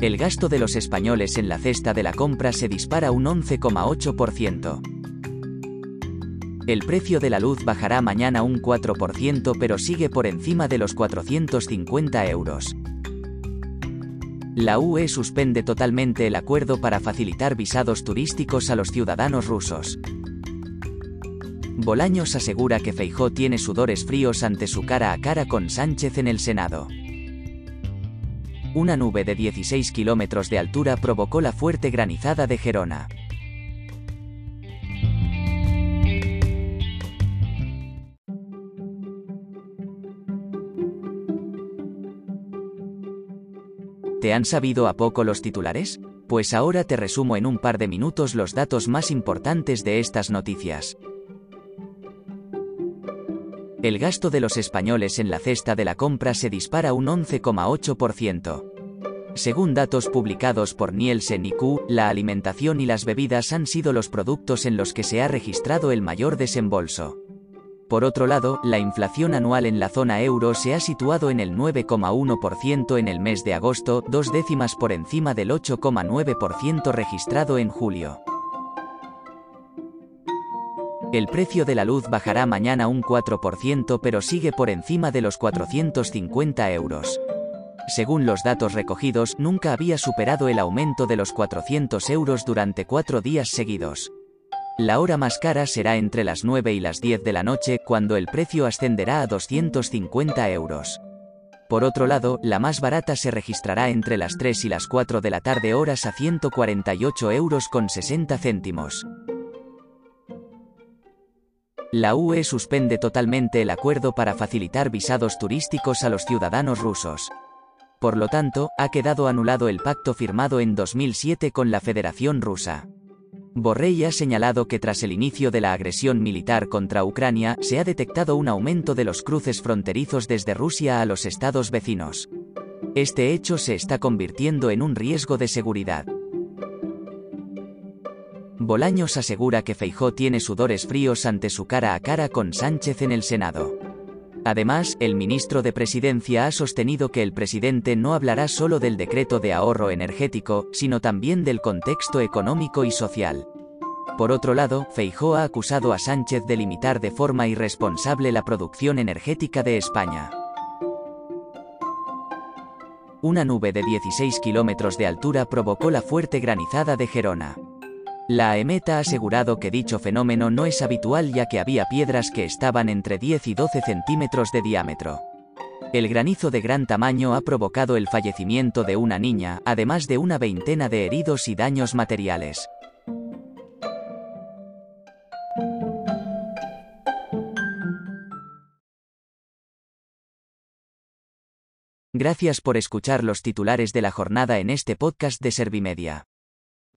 El gasto de los españoles en la cesta de la compra se dispara un 11,8%. El precio de la luz bajará mañana un 4% pero sigue por encima de los 450 euros. La UE suspende totalmente el acuerdo para facilitar visados turísticos a los ciudadanos rusos. Bolaños asegura que Feijó tiene sudores fríos ante su cara a cara con Sánchez en el Senado. Una nube de 16 kilómetros de altura provocó la fuerte granizada de Gerona. ¿Te han sabido a poco los titulares? Pues ahora te resumo en un par de minutos los datos más importantes de estas noticias. El gasto de los españoles en la cesta de la compra se dispara un 11,8%. Según datos publicados por Nielsen y Q, la alimentación y las bebidas han sido los productos en los que se ha registrado el mayor desembolso. Por otro lado, la inflación anual en la zona euro se ha situado en el 9,1% en el mes de agosto, dos décimas por encima del 8,9% registrado en julio. El precio de la luz bajará mañana un 4% pero sigue por encima de los 450 euros. Según los datos recogidos, nunca había superado el aumento de los 400 euros durante cuatro días seguidos. La hora más cara será entre las 9 y las 10 de la noche, cuando el precio ascenderá a 250 euros. Por otro lado, la más barata se registrará entre las 3 y las 4 de la tarde horas a 148 euros con 60 céntimos. La UE suspende totalmente el acuerdo para facilitar visados turísticos a los ciudadanos rusos. Por lo tanto, ha quedado anulado el pacto firmado en 2007 con la Federación Rusa. Borrell ha señalado que tras el inicio de la agresión militar contra Ucrania, se ha detectado un aumento de los cruces fronterizos desde Rusia a los estados vecinos. Este hecho se está convirtiendo en un riesgo de seguridad. Bolaños asegura que Feijó tiene sudores fríos ante su cara a cara con Sánchez en el Senado. Además, el ministro de Presidencia ha sostenido que el presidente no hablará solo del decreto de ahorro energético, sino también del contexto económico y social. Por otro lado, Feijó ha acusado a Sánchez de limitar de forma irresponsable la producción energética de España. Una nube de 16 kilómetros de altura provocó la fuerte granizada de Gerona. La AEMET ha asegurado que dicho fenómeno no es habitual ya que había piedras que estaban entre 10 y 12 centímetros de diámetro. El granizo de gran tamaño ha provocado el fallecimiento de una niña, además de una veintena de heridos y daños materiales. Gracias por escuchar los titulares de la jornada en este podcast de Servimedia.